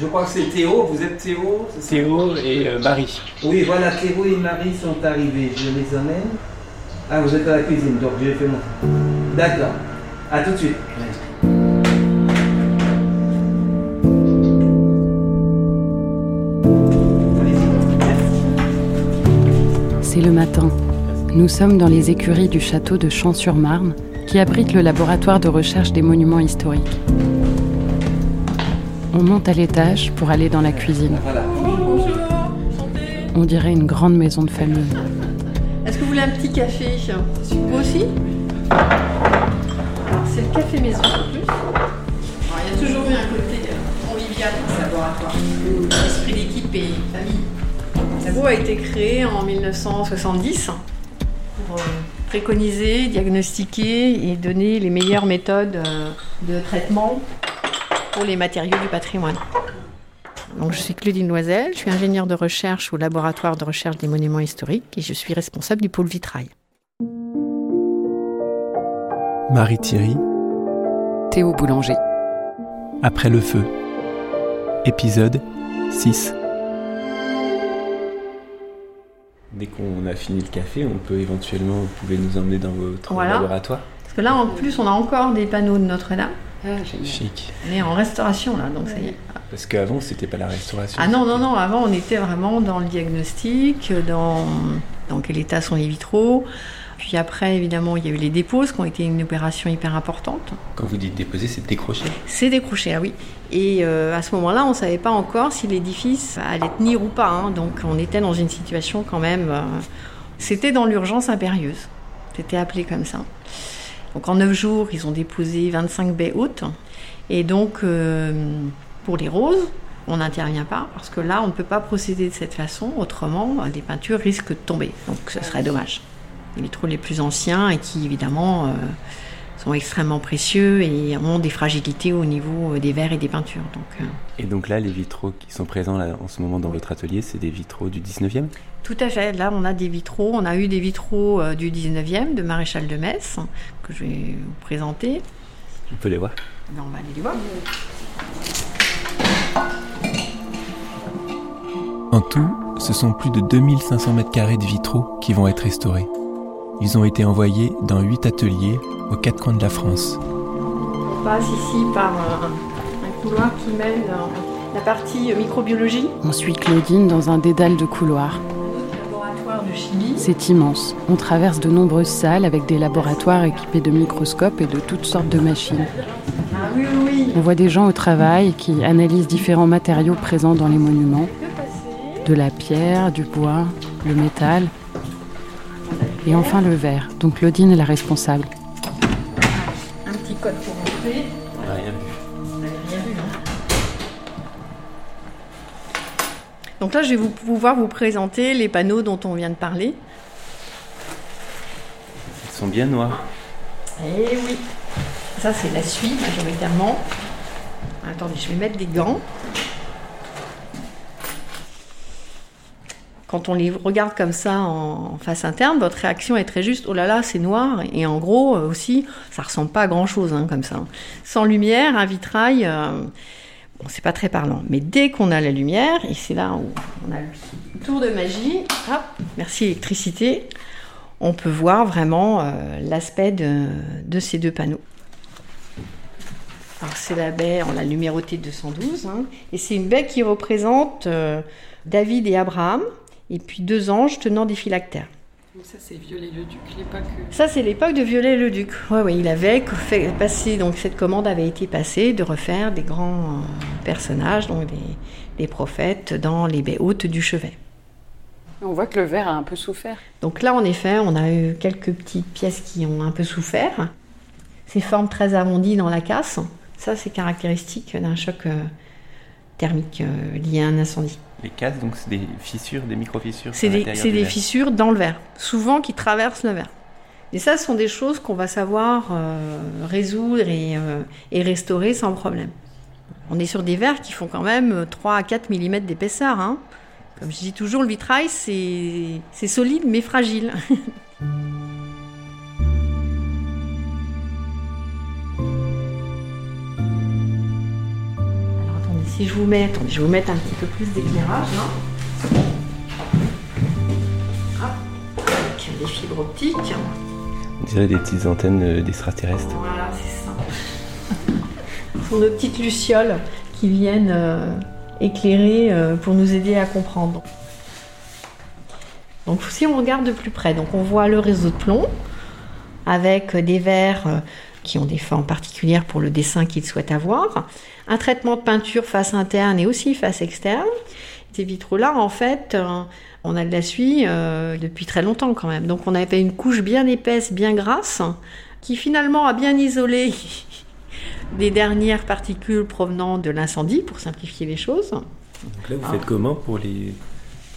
Je crois que c'est Théo, vous êtes Théo Théo et euh, Marie. Oui, voilà, Théo et Marie sont arrivés. Je les emmène. Ah, vous êtes à la cuisine, donc je les fais monter. D'accord. À tout de suite. C'est le matin. Nous sommes dans les écuries du château de Champs-sur-Marne, qui abrite le laboratoire de recherche des monuments historiques. On monte à l'étage pour aller dans la cuisine. On dirait une grande maison de famille. Est-ce que vous voulez un petit café Vous aussi c'est le café maison en plus. Il y a toujours eu un côté euh, convivial dans ce laboratoire. L'esprit d'équipe et famille. Le a été créé en 1970 pour euh, préconiser, diagnostiquer et donner les meilleures méthodes euh, de traitement pour les matériaux du patrimoine. Donc, je suis Claudine Loisel, je suis ingénieure de recherche au laboratoire de recherche des monuments historiques et je suis responsable du pôle vitrail. Marie Thierry, Théo Boulanger. après le feu. Épisode 6. Dès qu'on a fini le café, on peut éventuellement, vous pouvez nous emmener dans votre Voilà. laboratoire. Parce que là, en plus, on a encore des panneaux de Notre-Dame. Chic. On est en restauration, là, donc ça y est. Parce qu'avant, c'était pas la restauration. Ah non, non, non, avant, on était vraiment dans le diagnostic, dans, dans quel état sont les vitraux. Puis après, évidemment, il y a eu les dépôts, ce qui ont été une opération hyper importante. Quand vous dites déposer, c'est décrocher. C'est décroché, ah oui. Et euh, à ce moment-là, on ne savait pas encore si l'édifice allait tenir ou pas. hein. Donc on était dans une situation quand même... euh, C'était dans l'urgence impérieuse. C'était appelé comme ça. Donc en 9 jours, ils ont déposé 25 baies hautes. Et donc, euh, pour les roses, on n'intervient pas parce que là, on ne peut pas procéder de cette façon. Autrement, les peintures risquent de tomber. Donc ce serait dommage. Les vitraux les plus anciens et qui, évidemment, euh, sont extrêmement précieux et ont des fragilités au niveau euh, des verres et des peintures. Donc, euh, Et donc là, les vitraux qui sont présents là, en ce moment dans votre atelier, c'est des vitraux du 19e tout à fait. Là, on a des vitraux. On a eu des vitraux euh, du 19e, de Maréchal de Metz, que je vais vous présenter. On peut les voir. Ben, on va aller les voir. En tout, ce sont plus de 2500 mètres carrés de vitraux qui vont être restaurés. Ils ont été envoyés dans 8 ateliers aux quatre coins de la France. On passe ici par euh, un couloir qui mène euh, la partie microbiologie. On suit Claudine dans un dédale de couloirs. C'est immense. On traverse de nombreuses salles avec des laboratoires équipés de microscopes et de toutes sortes de machines. Ah oui, oui, oui. On voit des gens au travail qui analysent différents matériaux présents dans les monuments. De la pierre, du bois, le métal et enfin le verre. Donc Claudine est la responsable. Un petit code pour entrer. Donc là, je vais vous pouvoir vous présenter les panneaux dont on vient de parler. Ils sont bien noirs. Eh oui. Ça, c'est la suie, majoritairement. Attendez, je vais mettre des gants. Quand on les regarde comme ça en face interne, votre réaction est très juste. Oh là là, c'est noir. Et en gros, euh, aussi, ça ressemble pas à grand chose comme ça. Sans lumière, un vitrail, euh, c'est pas très parlant. Mais dès qu'on a la lumière, et c'est là où on a le tour de magie, merci électricité, on peut voir vraiment euh, l'aspect de, de ces deux panneaux. Alors c'est la baie, on l'a numérotée 212, hein, et c'est une baie qui représente euh, David et Abraham, et puis deux anges tenant des phylactères. Donc ça c'est Viollet-le-Duc, l'époque. Ça c'est l'époque de Viollet-le-Duc. Ouais, ouais, il avait fait passer, donc cette commande avait été passée de refaire des grands euh, personnages, donc des, des prophètes, dans les baies hautes du chevet. On voit que le verre a un peu souffert. Donc là, en effet, on a eu quelques petites pièces qui ont un peu souffert. Ces formes très arrondies dans la casse, ça c'est caractéristique d'un choc euh, thermique euh, lié à un incendie. Les cases, donc c'est des fissures, des micro-fissures. C'est des, c'est fissures dans le verre, souvent qui traversent le verre. Et ça, ce sont des choses qu'on va savoir euh, résoudre et, euh, et restaurer sans problème. On est sur des verres qui font quand même 3 à 4 mm d'épaisseur. hein. Comme je dis toujours, le vitrail, c'est c'est solide mais fragile. Si je vous mets, attendez, je vais vous mettre un petit peu plus d'éclairage là. Hop, avec des fibres optiques. On dirait des petites antennes euh, d'extraterrestres. Voilà, c'est ça. Ce sont nos petites lucioles qui viennent euh, éclairer euh, pour nous aider à comprendre. Donc si on regarde de plus près, donc on voit le réseau de plomb avec des verres qui ont des formes particulières pour le dessin qu'ils souhaitent avoir, un traitement de peinture face interne et aussi face externe. Ces vitraux-là, en fait, euh, on a de la suie euh, depuis très longtemps quand même. Donc on avait une couche bien épaisse, bien grasse, qui finalement a bien isolé les dernières particules provenant de l'incendie, pour simplifier les choses. Donc là, vous faites comment pour les,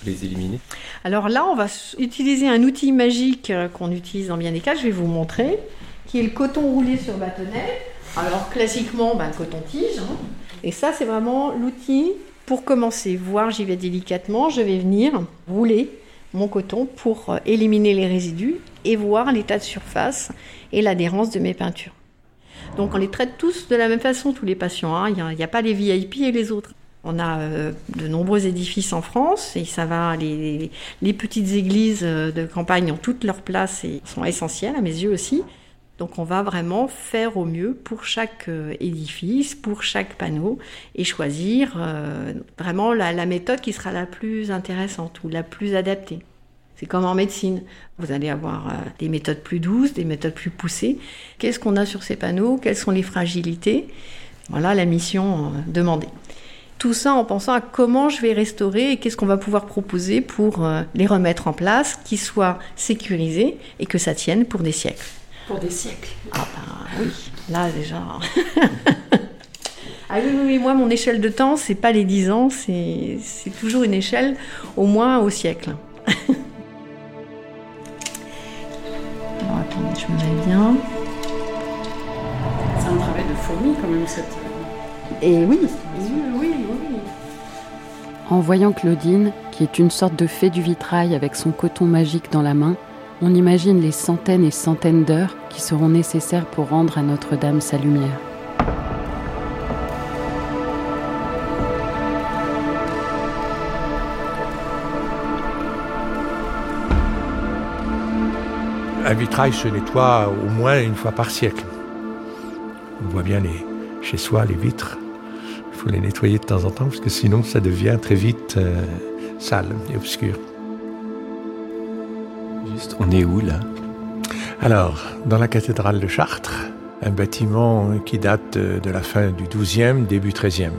les éliminer? Alors là, on va utiliser un outil magique euh, qu'on utilise dans bien des cas, je vais vous montrer, qui est le coton roulé sur bâtonnet. Alors classiquement, ben, coton-tige. hein. Et ça, c'est vraiment l'outil pour commencer. Voir, j'y vais délicatement, je vais venir rouler mon coton pour euh, éliminer les résidus et voir l'état de surface et l'adhérence de mes peintures. Donc on les traite tous de la même façon, tous les patients. hein. Il n'y a, pas les VIP et les autres. On a euh, de nombreux édifices en France et ça va. Les, les- petites églises euh, de campagne ont toute leur place et sont essentielles à mes yeux aussi. Donc on va vraiment faire au mieux pour chaque euh, édifice, pour chaque panneau et choisir euh, vraiment la, méthode qui sera la plus intéressante ou la plus adaptée. C'est comme en médecine. Vous allez avoir euh, des méthodes plus douces, des méthodes plus poussées. Qu'est-ce qu'on a sur ces panneaux? Quelles sont les fragilités? Voilà la mission demandée. Tout ça en pensant à comment je vais restaurer et qu'est-ce qu'on va pouvoir proposer pour les remettre en place, qu'ils soient sécurisés et que ça tienne pour des siècles. Pour des siècles. Ah bah oui, là déjà. ah oui, oui, oui, moi mon échelle de temps, c'est pas les 10 ans, c'est c'est toujours une échelle au moins au siècle. Alors attendez, je me mets bien. C'est un travail de fourmi quand même cette. Et oui, oui, oui, oui. En voyant Claudine, qui est une sorte de fée du vitrail avec son coton magique dans la main, on imagine les centaines et centaines d'heures qui seront nécessaires pour rendre à Notre-Dame sa lumière. Un vitrail se nettoie au moins une fois par siècle. On voit bien les, chez soi les vitres. Il faut les nettoyer de temps en temps parce que sinon ça devient très vite euh, sale et obscur. On est où là? Alors, dans la cathédrale de Chartres, un bâtiment qui date de, de la fin du XIIe, début XIIIe.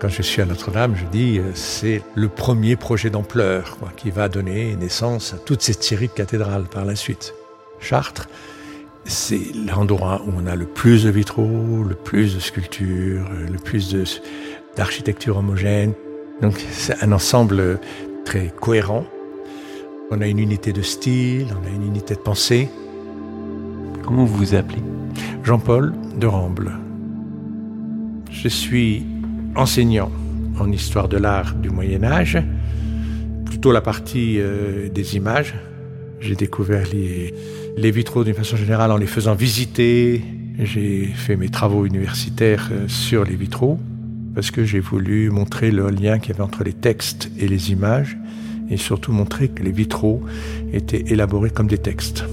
Quand je suis à Notre-Dame, je dis euh, c'est le premier projet d'ampleur qui va donner naissance à toute cette série de cathédrales par la suite. Chartres, c'est l'endroit où on a le plus de vitraux, le plus de sculptures, le plus de- d'architecture homogène. Donc c'est un ensemble très cohérent. On a une unité de style, on a une unité de pensée. Comment vous vous appelez? Jean-Paul de Ramble. Je suis enseignant en histoire de l'art du Moyen Âge, plutôt la partie euh, des images. J'ai découvert les, les vitraux d'une façon générale en les faisant visiter. J'ai fait mes travaux universitaires euh, sur les vitraux parce que j'ai voulu montrer le lien qu'il y avait entre les textes et les images et surtout montrer que les vitraux étaient élaborés comme des textes.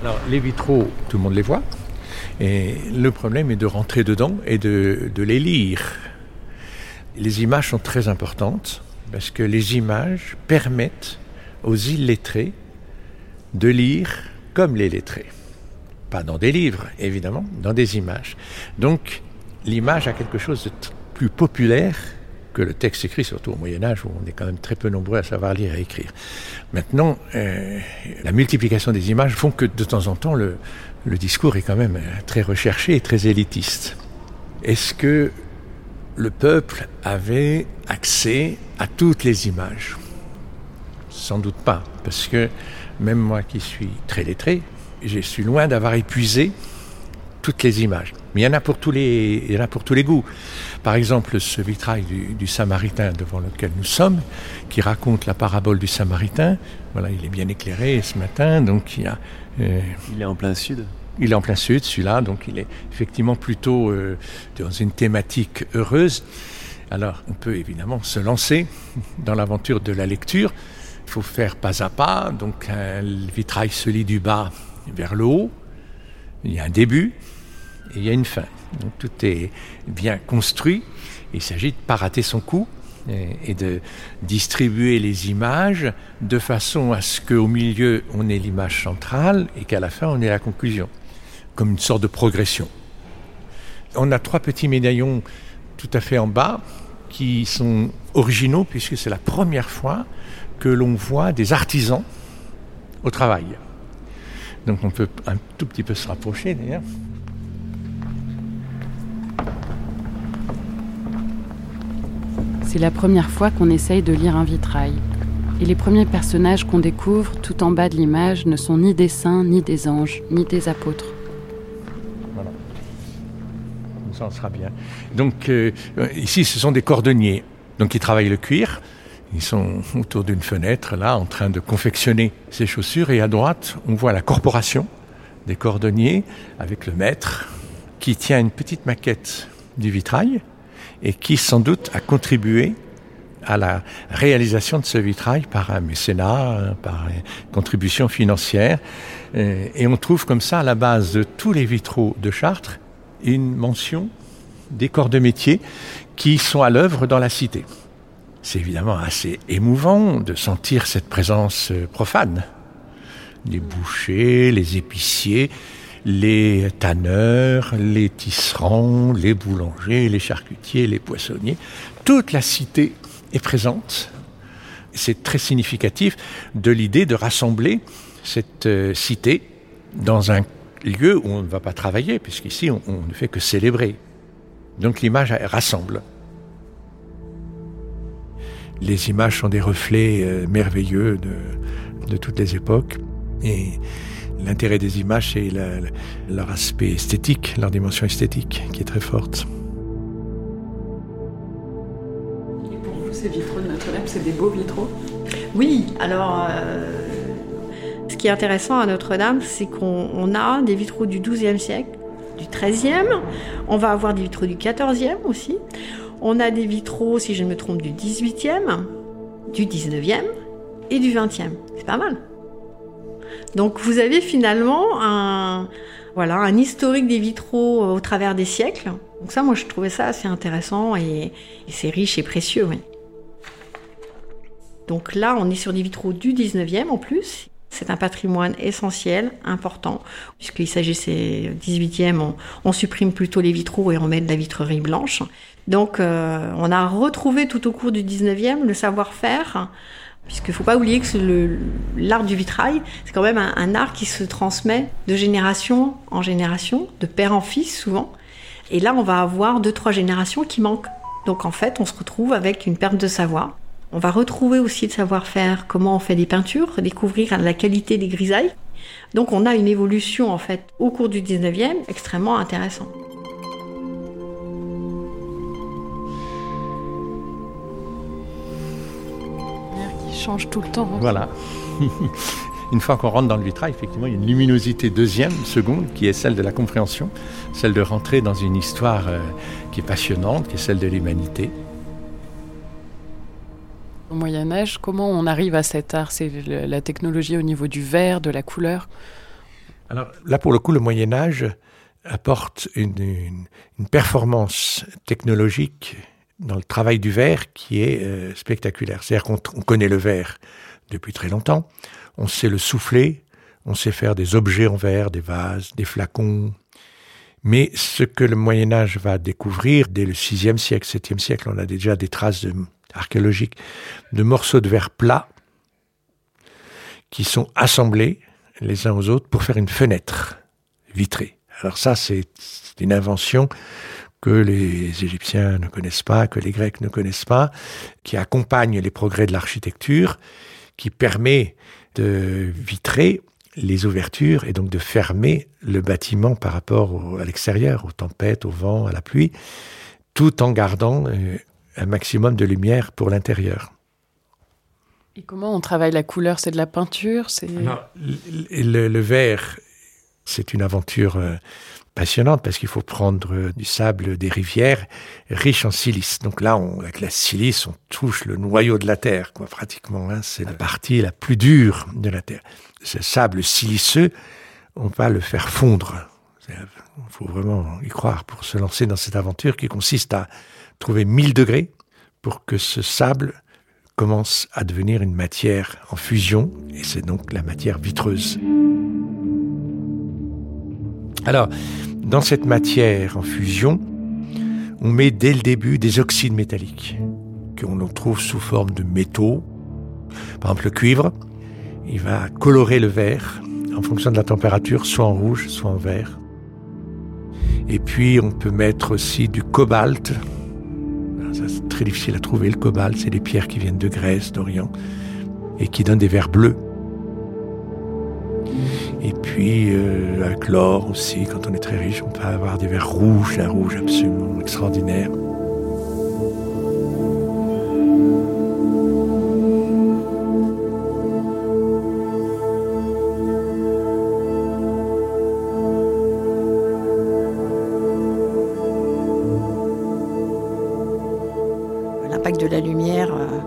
Alors, les vitraux, tout le monde les voit. Et le problème est de rentrer dedans et de, de les lire. Les images sont très importantes parce que les images permettent aux illettrés de lire comme les lettrés. Pas dans des livres, évidemment, dans des images. Donc, l'image a quelque chose de plus populaire que le texte écrit, surtout au Moyen Âge, où on est quand même très peu nombreux à savoir lire et écrire. Maintenant, euh, la multiplication des images font que de temps en temps, le, le discours est quand même euh, très recherché et très élitiste. Est-ce que le peuple avait accès à toutes les images? Sans doute pas, parce que même moi qui suis très lettré, je suis loin d'avoir épuisé toutes les images. Mais il y en a pour tous les, il y en a pour tous les goûts. Par exemple, ce vitrail du, du, Samaritain devant lequel nous sommes, qui raconte la parabole du Samaritain. Voilà, il est bien éclairé ce matin, donc il y a. Euh, il est en plein sud. Il est en plein sud, celui-là, donc il est effectivement plutôt euh, dans une thématique heureuse. Alors, on peut évidemment se lancer dans l'aventure de la lecture. Il faut faire pas à pas, donc le vitrail se lit du bas vers le haut. Il y a un début et il y a une fin. Tout est bien construit. Il s'agit de ne pas rater son coup et de distribuer les images de façon à ce qu'au milieu on ait l'image centrale et qu'à la fin on ait la conclusion, comme une sorte de progression. On a trois petits médaillons tout à fait en bas qui sont originaux puisque c'est la première fois que l'on voit des artisans au travail. Donc on peut un tout petit peu se rapprocher d'ailleurs. C'est la première fois qu'on essaye de lire un vitrail. Et les premiers personnages qu'on découvre tout en bas de l'image ne sont ni des saints, ni des anges, ni des apôtres. Voilà. Ça en sera bien. Donc euh, ici, ce sont des cordonniers. Donc ils travaillent le cuir. Ils sont autour d'une fenêtre, là, en train de confectionner ces chaussures. Et à droite, on voit la corporation des cordonniers avec le maître qui tient une petite maquette du vitrail et qui sans doute a contribué à la réalisation de ce vitrail par un mécénat, par une contribution financière. Et on trouve comme ça, à la base de tous les vitraux de Chartres, une mention des corps de métier qui sont à l'œuvre dans la cité. C'est évidemment assez émouvant de sentir cette présence profane. Les bouchers, les épiciers, les tanneurs, les tisserands, les boulangers, les charcutiers, les poissonniers. Toute la cité est présente. C'est très significatif de l'idée de rassembler cette euh, cité dans un lieu où on ne va pas travailler, puisqu'ici on ne fait que célébrer. Donc l'image rassemble. Les images sont des reflets euh, merveilleux de, de toutes les époques. Et L'intérêt des images, c'est leur aspect esthétique, leur dimension esthétique, qui est très forte. Et pour vous, ces vitraux de Notre-Dame, c'est des beaux vitraux? Oui, alors, euh, ce qui est intéressant à Notre-Dame, c'est qu'on a des vitraux du XIIe siècle, du XIIIe, on va avoir des vitraux du XIVe aussi, on a des vitraux, si je ne me trompe, du XVIIIe, du XIXe et du XXe. C'est pas mal. Donc vous avez finalement un, voilà, un historique des vitraux au travers des siècles. Donc ça, moi, je trouvais ça assez intéressant et, c'est riche et précieux. Oui. Donc là, on est sur des vitraux du 19e en plus. C'est un patrimoine essentiel, important, puisqu'il s'agissait 18e, on, on, supprime plutôt les vitraux et on met de la vitrerie blanche. Donc euh, on a retrouvé tout au cours du 19e le savoir-faire Puisqu'il ne faut pas oublier que l'art du vitrail, c'est quand même un, un, art qui se transmet de génération en génération, de père en fils souvent. Et là, on va avoir deux, trois générations qui manquent. Donc en fait, on se retrouve avec une perte de savoir. On va retrouver aussi le savoir-faire, comment on fait des peintures, découvrir la qualité des grisailles. Donc on a une évolution en fait au cours du 19e extrêmement intéressante. Change tout le temps. Voilà. une fois qu'on rentre dans le vitrail, effectivement, il y a une luminosité deuxième, seconde, qui est celle de la compréhension, celle de rentrer dans une histoire euh, qui est passionnante, qui est celle de l'humanité. Au Moyen Âge, comment on arrive à cet art? C'est la technologie au niveau du verre, de la couleur? Alors là, pour le coup, le Moyen Âge apporte une, une, une performance technologique dans le travail du verre qui est euh, spectaculaire. C'est-à-dire qu'on connaît le verre depuis très longtemps, on sait le souffler, on sait faire des objets en verre, des vases, des flacons. Mais ce que le Moyen Âge va découvrir dès le 6e siècle, 7e siècle, on a déjà des traces archéologiques de morceaux de verre plats qui sont assemblés les uns aux autres pour faire une fenêtre vitrée. Alors ça, c'est une invention que les Égyptiens ne connaissent pas, que les Grecs ne connaissent pas, qui accompagne les progrès de l'architecture, qui permet de vitrer les ouvertures et donc de fermer le bâtiment par rapport au, à l'extérieur, aux tempêtes, au vent, à la pluie, tout en gardant euh, un maximum de lumière pour l'intérieur. Et comment on travaille la couleur? C'est de la peinture? C'est le, le, verre, c'est une aventure euh, passionnante parce qu'il faut prendre euh, du sable des rivières riche en silice. Donc là, avec la silice, on touche le noyau de la terre, quoi, pratiquement. Hein. c'est la partie la plus dure de la terre. Ce sable siliceux, on va le faire fondre. Il faut vraiment y croire pour se lancer dans cette aventure qui consiste à trouver 1000 degrés pour que ce sable commence à devenir une matière en fusion, et c'est donc la matière vitreuse. Alors, dans cette matière en fusion, on met dès le début des oxydes métalliques, qu'on trouve sous forme de métaux. Par exemple, le cuivre, il va colorer le verre en fonction de la température, soit en rouge, soit en vert. Et puis, on peut mettre aussi du cobalt. C'est très difficile à trouver, le cobalt. C'est des pierres qui viennent de Grèce, d'Orient, et qui donnent des verres bleus. Et puis, euh, avec l'or aussi, quand on est très riche, on peut avoir des verres rouges, un rouge absolument extraordinaire.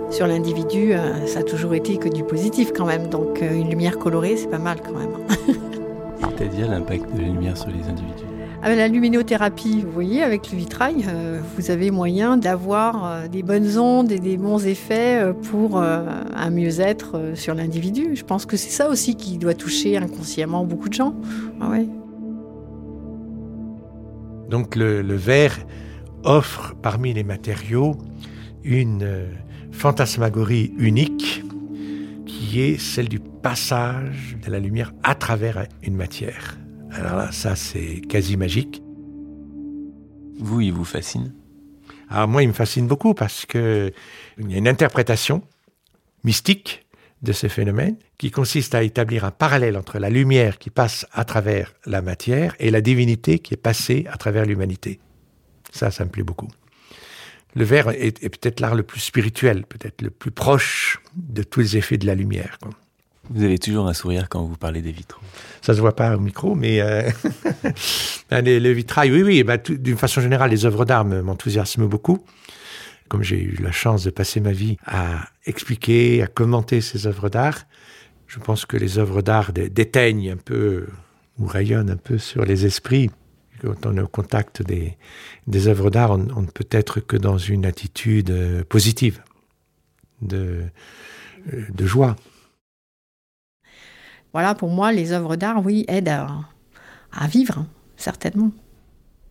Sur l'individu, euh, ça a toujours été que du positif quand même. Donc euh, une lumière colorée, c'est pas mal quand même. C'est-à-dire l'impact de la lumière sur les individus avec la luminothérapie, vous voyez, avec le vitrail, euh, vous avez moyen d'avoir des bonnes ondes et des bons effets pour un mieux-être sur l'individu. Je pense que c'est ça aussi qui doit toucher inconsciemment beaucoup de gens. Ah ouais. Donc le, le verre offre parmi les matériaux une fantasmagorie unique qui est celle du passage de la lumière à travers une matière. Alors là, ça c'est quasi magique. Vous, il vous fascine? Alors moi, il me fascine beaucoup parce que il y a une interprétation mystique de ce phénomène qui consiste à établir un parallèle entre la lumière qui passe à travers la matière et la divinité qui est passée à travers l'humanité. Ça, ça me plaît beaucoup le verre est, peut-être l'art le plus spirituel, peut-être le plus proche de tous les effets de la lumière. Vous avez toujours un sourire quand vous parlez des vitraux. Ça se voit pas au micro, mais euh, ben, les, vitrail, oui, oui. Ben, d'une façon générale, les œuvres d'art m'enthousiasment beaucoup. Comme j'ai eu la chance de passer ma vie à expliquer, à commenter ces œuvres d'art, je pense que les œuvres d'art déteignent un peu ou rayonnent un peu sur les esprits quand on est au contact des, des œuvres d'art, on, ne peut être que dans une attitude euh, positive, de, euh, de joie. Voilà, pour moi, les œuvres d'art, oui, aident à, vivre, certainement.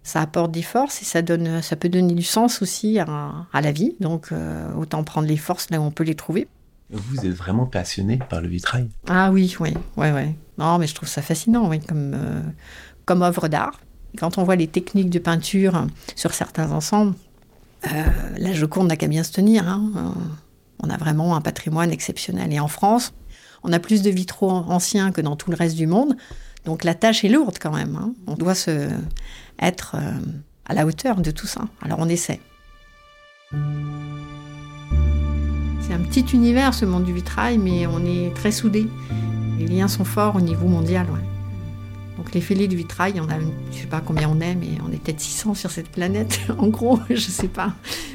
Ça apporte des forces et ça, donne, ça peut donner du sens aussi à, la vie. Donc, euh, autant prendre les forces là où on peut les trouver. Vous êtes vraiment passionné par le vitrail? Ah oui, oui, oui, oui. Non, mais je trouve ça fascinant, oui, comme, comme œuvre d'art. Quand on voit les techniques de peinture sur certains ensembles, euh, la Joconde n'a qu'à bien se tenir. Hein. On a vraiment un patrimoine exceptionnel. Et en France, on a plus de vitraux anciens que dans tout le reste du monde. Donc la tâche est lourde quand même. Hein. On doit se, être euh, à la hauteur de tout ça. Alors on essaie. C'est un petit univers ce monde du vitrail, mais on est très soudés. Les liens sont forts au niveau mondial. Donc les fêlés du vitrail, on a, je sais pas combien on est, mais on est peut-être 600 sur cette planète, en gros, je sais pas.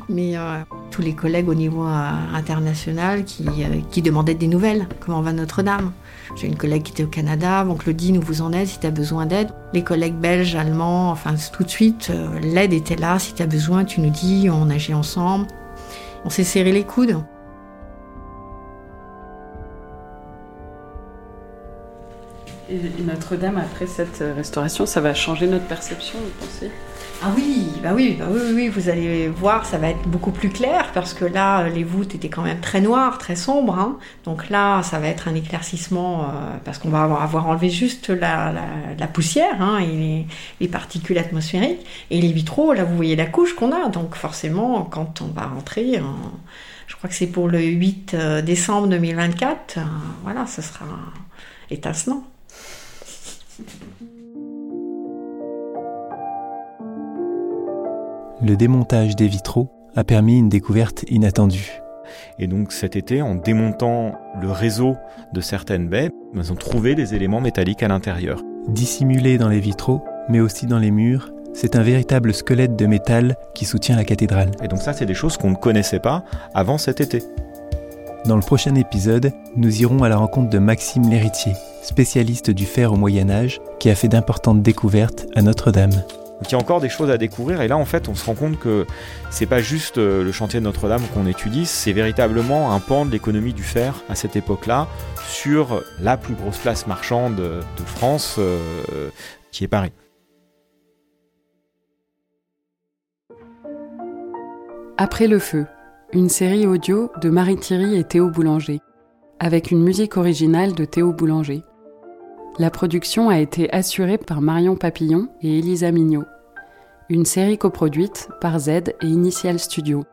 Mais euh, tous les collègues au niveau euh, international qui, euh, qui, demandaient des nouvelles. Comment va Notre-Dame? J'ai une collègue qui était au Canada, bon Claudine, où vous en êtes si tu as besoin d'aide. Les collègues belges, allemands, enfin tout de suite, l'aide était là. Si tu as besoin, tu nous dis, on agit ensemble. On s'est serré les coudes. Et Notre-Dame, après cette restauration, ça va changer notre perception, vous pensez? Ah oui, bah oui, bah oui, oui, vous allez voir, ça va être beaucoup plus clair parce que là, les voûtes étaient quand même très noires, très sombres. Hein. Donc là, ça va être un éclaircissement euh, parce qu'on va avoir enlevé juste la, poussière hein, et les, particules atmosphériques. Et les vitraux, là, vous voyez la couche qu'on a. Donc forcément, quand on va rentrer, je crois que c'est pour le 8 euh, décembre 2024, euh, voilà, ce sera étincelant. Le démontage des vitraux a permis une découverte inattendue. Et donc cet été, en démontant le réseau de certaines baies, ils ont trouvé des éléments métalliques à l'intérieur. Dissimulés dans les vitraux, mais aussi dans les murs, c'est un véritable squelette de métal qui soutient la cathédrale. Et donc ça, c'est des choses qu'on ne connaissait pas avant cet été. Dans le prochain épisode, nous irons à la rencontre de Maxime Lhéritier, spécialiste du fer au Moyen Âge, qui a fait d'importantes découvertes à Notre-Dame. Il y a encore des choses à découvrir et là en fait on se rend compte que c'est pas juste euh, le chantier de Notre-Dame qu'on étudie, c'est véritablement un pan de l'économie du fer à cette époque-là sur la plus grosse place marchande de France euh, qui est Paris. Après le feu, une série audio de Marie Thierry et Théo Boulanger, avec une musique originale de Théo Boulanger. La production a été assurée par Marion Papillon et Elisa Mignot. Une série coproduite par Z et Initial Studio.